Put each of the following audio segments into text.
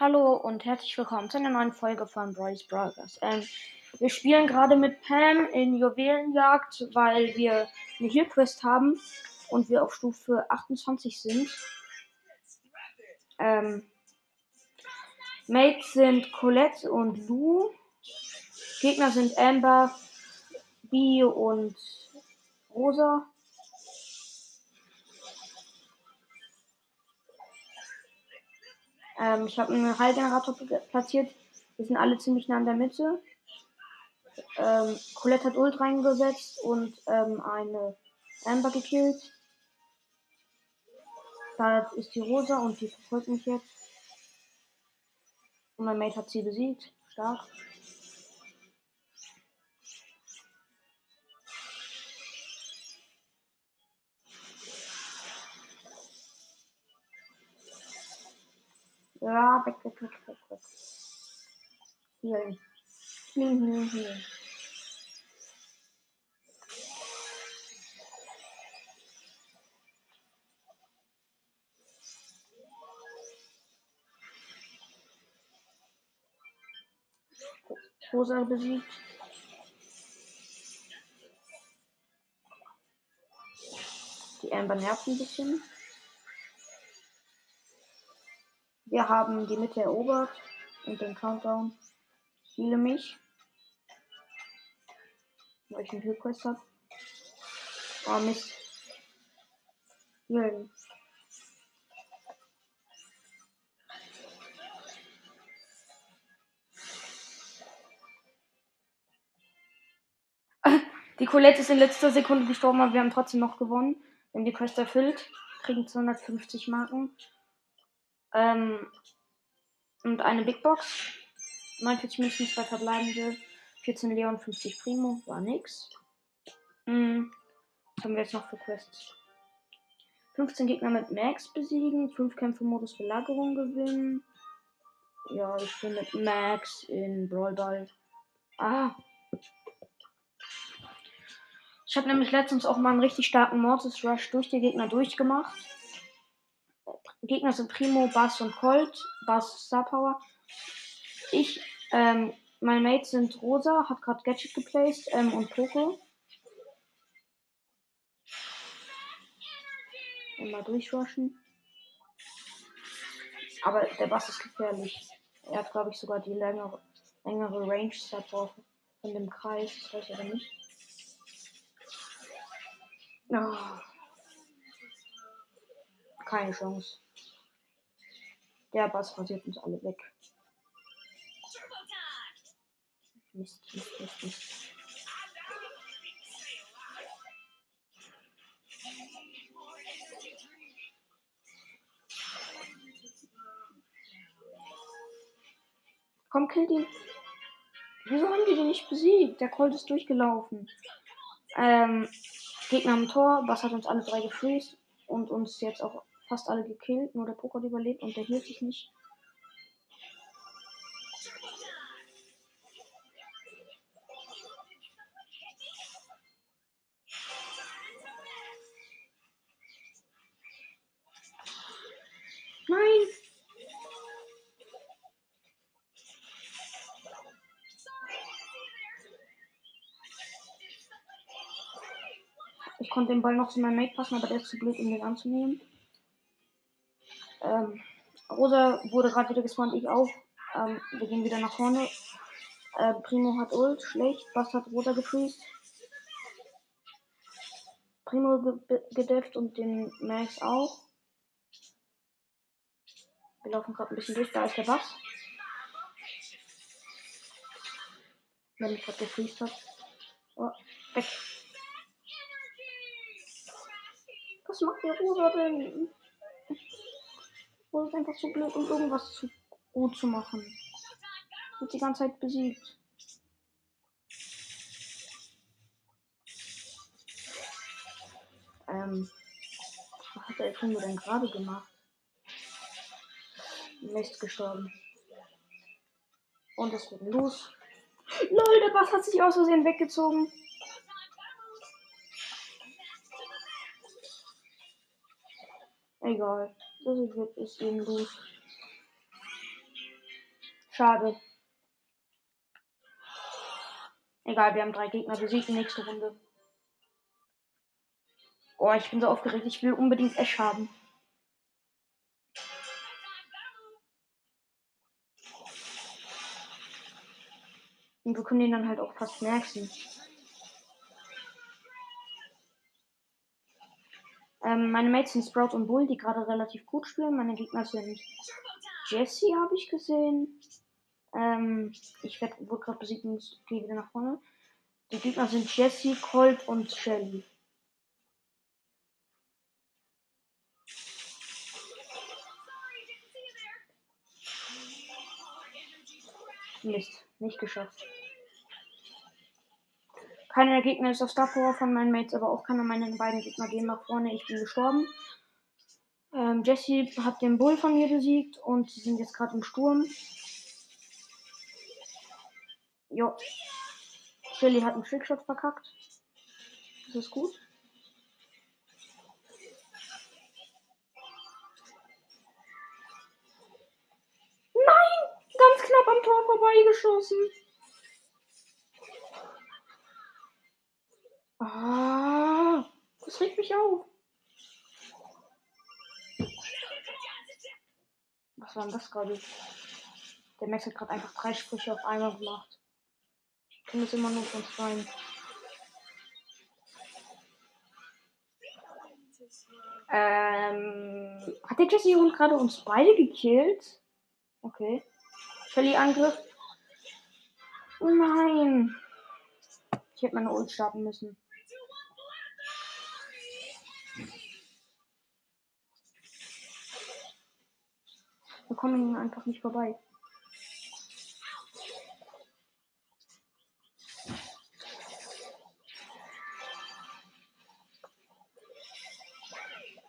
Hallo und herzlich willkommen zu einer neuen Folge von Bryce Brothers. Ähm, wir spielen gerade mit Pam in Juwelenjagd, weil wir eine Heal Quest haben und wir auf Stufe 28 sind. Ähm, Mates sind Colette und Lou. Gegner sind Amber, Bee und Rosa. Ähm, ich habe einen Heilgenerator platziert. Wir sind alle ziemlich nah in der Mitte. Ähm, Colette hat Ult reingesetzt und ähm, eine Amber gekillt. Da ist die Rosa und die verfolgt mich jetzt. Und mein Mate hat sie besiegt. Stark. Ja, weg, weg, weg, weg, weg. Hier. Hier, hier, hier. Rosa besiegt. Die Amber nervt ein bisschen. Wir haben die Mitte erobert und den Countdown. Ich heile mich. Weil ich einen Heal-Quest habe. Oh Mist. Healen. Die Colette ist in letzter Sekunde gestorben, aber wir haben trotzdem noch gewonnen. Wir haben die Quest erfüllt, kriegen 250 Marken. Ähm, und eine Big Box. 49 Münzen, 2 verbleibende. 14 Leon, 50 Primo. War nix. Hm. Was haben wir jetzt noch für Quests? 15 Gegner mit Max besiegen. 5 Kämpfe Modus Belagerung gewinnen. Ja, ich bin mit Max in Brawl Ball. Ah. Ich habe nämlich letztens auch mal einen richtig starken Mortis Rush durch die Gegner durchgemacht. Gegner sind Primo, Bass und Colt. Bass Star Power. Ich, ähm, meine Mates sind Rosa, hat gerade Gadget geplaced ähm, und Poco. Mal durchrushen. Aber der Bass ist gefährlich. Er hat, glaube ich, sogar die längere, längere Range Support von dem Kreis. Das weiß ich aber nicht. Oh. Keine Chance. Der Bass rasiert uns alle weg. Mist, Mist, Mist, Mist. Komm, kill ihn. Wieso haben die den nicht besiegt? Der Colt ist durchgelaufen. Ähm, Gegner am Tor. Was hat uns alle drei gefreezed und uns jetzt auch fast alle gekillt. Nur der Poker überlebt und der hielt sich nicht. Nein! Ich konnte den Ball noch zu meinem Mate passen, aber der ist zu blöd, um den anzunehmen. Rosa wurde gerade wieder gespawnt, ich auch. Ähm, wir gehen wieder nach vorne. Äh, Primo hat Ult, schlecht. Bass hat Rosa gefreezed. Primo ge gedefft und den Max auch. Wir laufen gerade ein bisschen durch, da ist der Bass. Wenn ich gerade gefreezed hat. Oh, weg. Was macht der Rosa denn? Rosa ist einfach so blöd, um irgendwas zu gut zu machen. Wird die ganze Zeit besiegt. Ähm, was hat der Elfenbe denn gerade gemacht? Mist gestorben. Und es wird los. Lol, der Bass hat sich aus Versehen weggezogen. Egal. Das ist eben los. Schade. Egal, wir haben drei Gegner besiegt. Nächste Runde. Oh, ich bin so aufgeregt. Ich will unbedingt Ash haben. Und wir können ihn dann halt auch fast merken. Ähm, meine Mates sind Sprout und Bull, die gerade relativ gut spielen. Meine Gegner sind Jesse, habe ich gesehen. Ähm, ich werde wohl gerade besiegt und gehe wieder nach vorne. Die Gegner sind Jesse, Colt und Shelly. Mist, nicht geschafft. Keiner der Gegner ist auf Star Power von meinen Mates, aber auch keiner meiner beiden Gegner gehen nach vorne. Ich bin gestorben. Ähm, Jesse hat den Bull von mir besiegt und sie sind jetzt gerade im Sturm. Jo. Shelly hat einen Trickshot verkackt. Das ist gut. Nein! Ganz knapp am Tor vorbeigeschossen. Ah, das regt mich auf. Was war denn das gerade? Der Max hat gerade einfach drei Sprüche auf einmal gemacht. Ich kenne das immer nur von zwei. Ähm, hat der Jesse Hund gerade uns beide gekillt? Okay. Shelly Angriff. Nein. Ich hätte meine Ult starten müssen. Kommen einfach nicht vorbei.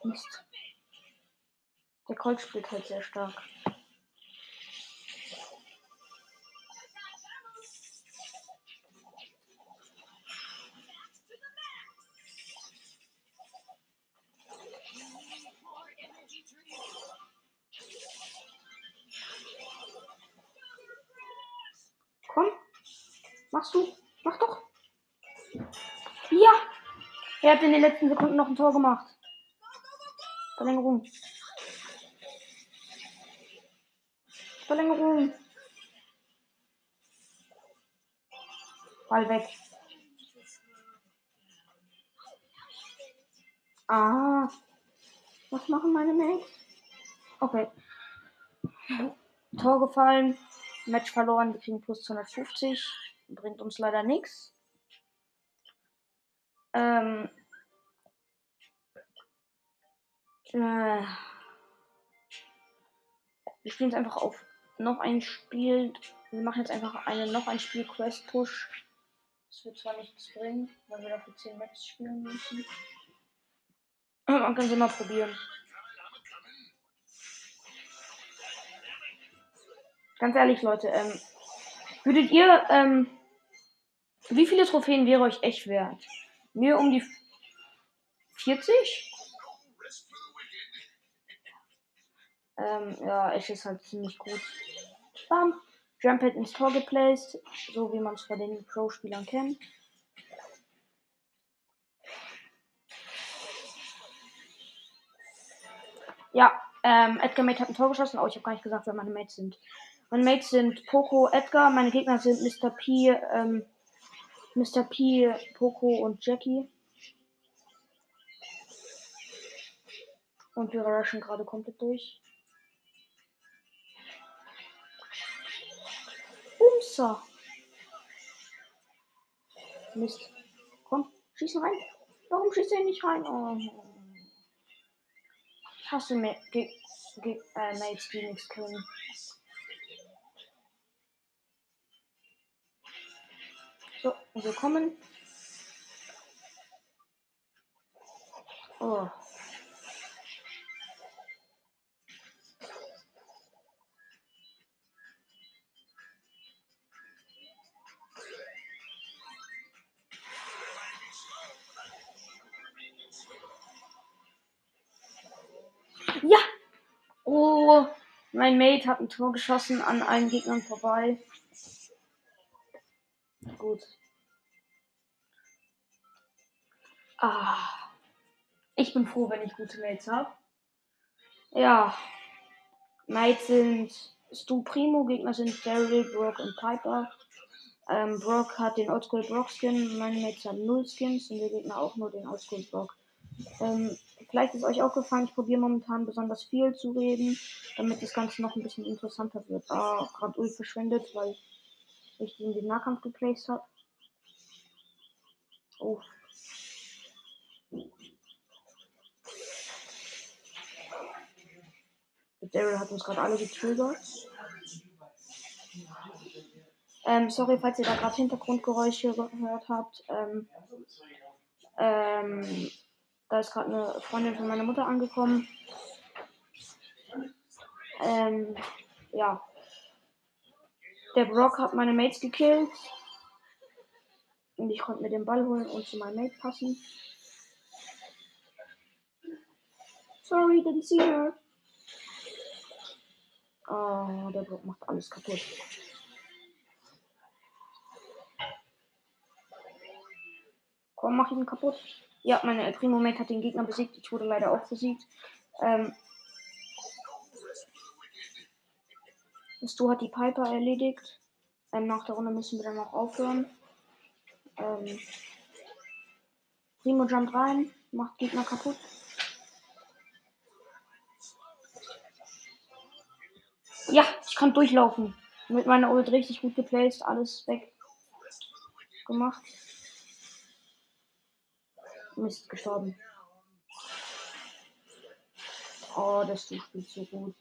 Mist. Der Colt spielt halt sehr stark. Machst du? Mach doch. Ja. Er hat in den letzten Sekunden noch ein Tor gemacht. Verlängerung. Verlängerung. Ball weg. Ah. Was machen meine Mates? Okay. Tor gefallen. Match verloren. Wir kriegen plus 250. Bringt uns leider nichts. Ähm. Äh, wir spielen jetzt einfach auf noch ein Spiel. Wir machen jetzt einfach eine noch ein Spiel Quest Push. Das wird zwar nichts bringen, weil wir dafür 10 Matches spielen müssen. Aber man kann es immer probieren. Ganz ehrlich, Leute, ähm, würdet ihr, ähm, wie viele Trophäen wäre euch echt wert? Mir um die 40? Ähm, ja, echt ist halt ziemlich gut. Bam. Jumphead ins Tor geplaced, so wie man es bei den Pro-Spielern kennt. Ja, ähm, Edgar Mate hat ein Tor geschossen. Oh, ich habe gar nicht gesagt, wer meine Mates sind. Meine Mates sind Poco, Edgar. Meine Gegner sind Mr. P, ähm, Mr. P, Poco und Jackie. Und wir rushen gerade komplett durch. Umsa. Mist. Komm, schieß rein. Warum schießt er nicht rein? Oh. Ich hasse mir Ge Ge äh, Mates, die nichts können. So, wir kommen. Oh. Ja! Oh, Mein Mate hat ein Tor geschossen an allen Gegnern vorbei. Gut. Ah. Ich bin froh, wenn ich gute Mates habe. Ja. Mates sind Stu Primo, Gegner sind Daryl, Brock und Piper. Ähm, Brock hat den Oldschool Brock Skin, meine Mates haben null Skins und der Gegner auch nur den Oldschool Brock. Ähm, vielleicht ist euch auch gefallen, ich probiere momentan besonders viel zu reden, damit das Ganze noch ein bisschen interessanter wird. Ah, gerade Ult verschwendet, weil ich den, den Nahkampf geplaced habe. Oh. Daryl hat uns gerade alle getriggert. Ähm, sorry, falls ihr da gerade Hintergrundgeräusche gehört habt. Ähm, ähm, da ist gerade eine Freundin von meiner Mutter angekommen. Ähm, ja. Der Brock hat meine Mates gekillt. Und ich konnte mir den Ball holen und zu meinem Mate passen. Sorry, didn't see her. Oh, der Brock macht alles kaputt. Komm, mach ihn kaputt. Ja, meine El Primo Mate hat den Gegner besiegt. Ich wurde leider auch besiegt. Ähm, Stu hat die Piper erledigt. Ähm, nach der Runde müssen wir dann auch aufhören. Ähm, Primo jumpt rein, macht Gegner kaputt. Ja, ich kann durchlaufen. Mit meiner Ult richtig gut geplaced, alles weg gemacht. Mist, gestorben. Oh, das du spielt so gut.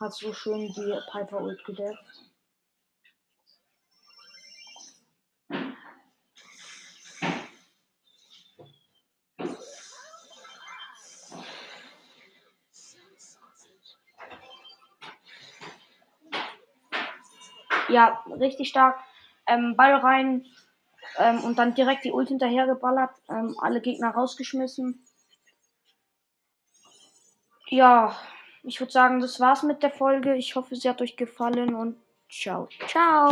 Hat so schön die Piper Ult gedeckt. Ja, richtig stark. Ähm, Ball rein ähm, und dann direkt die Ult hinterher geballert. Ähm, alle Gegner rausgeschmissen. Ja, ich würde sagen, das war's mit der Folge. Ich hoffe, sie hat euch gefallen und ciao. Ciao.